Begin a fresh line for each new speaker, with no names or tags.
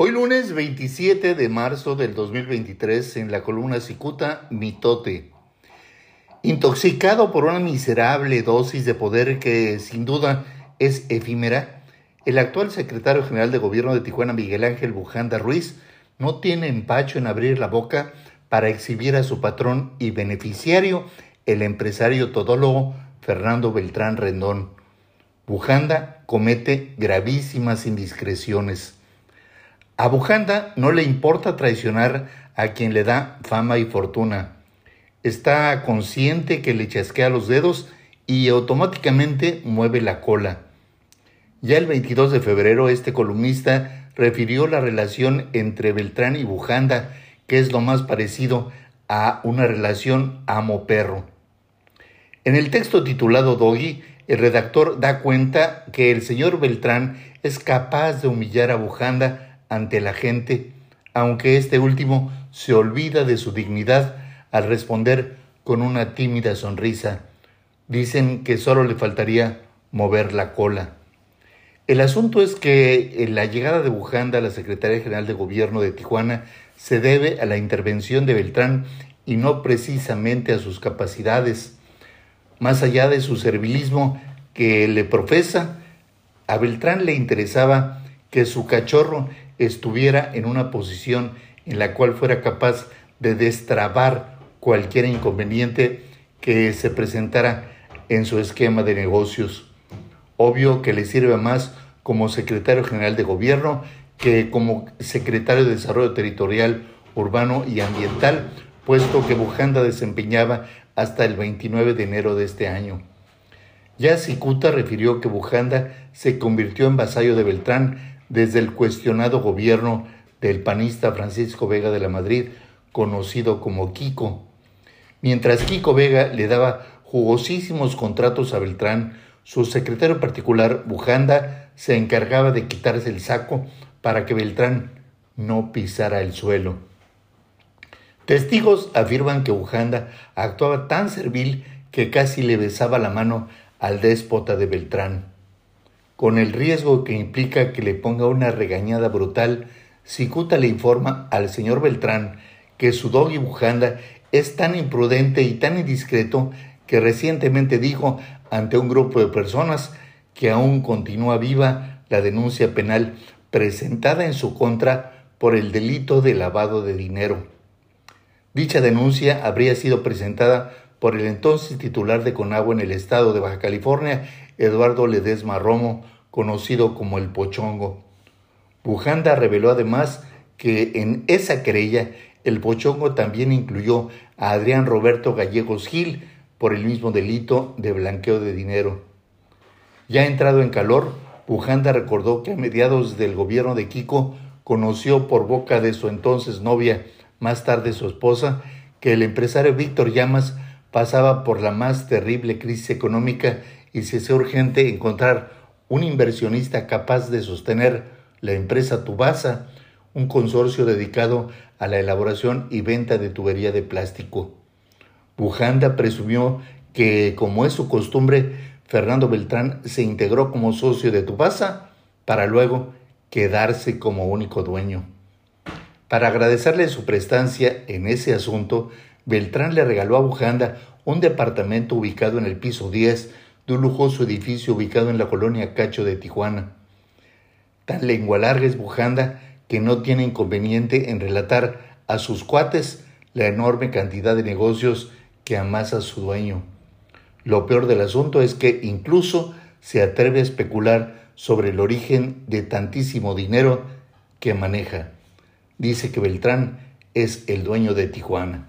Hoy lunes 27 de marzo del 2023 en la columna Cicuta Mitote. Intoxicado por una miserable dosis de poder que sin duda es efímera, el actual secretario general de gobierno de Tijuana, Miguel Ángel Bujanda Ruiz, no tiene empacho en abrir la boca para exhibir a su patrón y beneficiario, el empresario todólogo Fernando Beltrán Rendón. Bujanda comete gravísimas indiscreciones a Bujanda no le importa traicionar a quien le da fama y fortuna. Está consciente que le chasquea los dedos y automáticamente mueve la cola. Ya el 22 de febrero este columnista refirió la relación entre Beltrán y Bujanda, que es lo más parecido a una relación amo-perro. En el texto titulado Doggy, el redactor da cuenta que el señor Beltrán es capaz de humillar a Bujanda ante la gente, aunque este último se olvida de su dignidad al responder con una tímida sonrisa. Dicen que solo le faltaría mover la cola. El asunto es que la llegada de Bujanda a la Secretaría General de Gobierno de Tijuana se debe a la intervención de Beltrán y no precisamente a sus capacidades. Más allá de su servilismo que le profesa, a Beltrán le interesaba que su cachorro estuviera en una posición en la cual fuera capaz de destrabar cualquier inconveniente que se presentara en su esquema de negocios. Obvio que le sirve más como secretario general de gobierno que como secretario de Desarrollo Territorial, Urbano y Ambiental, puesto que Bujanda desempeñaba hasta el 29 de enero de este año. Ya Cicuta refirió que Bujanda se convirtió en vasallo de Beltrán desde el cuestionado gobierno del panista Francisco Vega de la Madrid, conocido como Kiko. Mientras Kiko Vega le daba jugosísimos contratos a Beltrán, su secretario particular, Bujanda, se encargaba de quitarse el saco para que Beltrán no pisara el suelo. Testigos afirman que Bujanda actuaba tan servil que casi le besaba la mano al déspota de Beltrán con el riesgo que implica que le ponga una regañada brutal, Cicuta le informa al señor Beltrán que su doggy Bujanda es tan imprudente y tan indiscreto que recientemente dijo ante un grupo de personas que aún continúa viva la denuncia penal presentada en su contra por el delito de lavado de dinero. Dicha denuncia habría sido presentada por el entonces titular de Conagua en el estado de Baja California, Eduardo Ledesma Romo, conocido como el Pochongo. Bujanda reveló además que en esa querella el Pochongo también incluyó a Adrián Roberto Gallegos Gil por el mismo delito de blanqueo de dinero. Ya entrado en calor, Bujanda recordó que a mediados del gobierno de Kiko conoció por boca de su entonces novia, más tarde su esposa, que el empresario Víctor Llamas pasaba por la más terrible crisis económica y se hacía urgente encontrar un inversionista capaz de sostener la empresa Tubasa, un consorcio dedicado a la elaboración y venta de tubería de plástico. Bujanda presumió que, como es su costumbre, Fernando Beltrán se integró como socio de Tubasa para luego quedarse como único dueño. Para agradecerle su prestancia en ese asunto, Beltrán le regaló a Bujanda un departamento ubicado en el piso 10 de un lujoso edificio ubicado en la colonia Cacho de Tijuana. Tan lengua larga es Bujanda que no tiene inconveniente en relatar a sus cuates la enorme cantidad de negocios que amasa su dueño. Lo peor del asunto es que incluso se atreve a especular sobre el origen de tantísimo dinero que maneja. Dice que Beltrán es el dueño de Tijuana.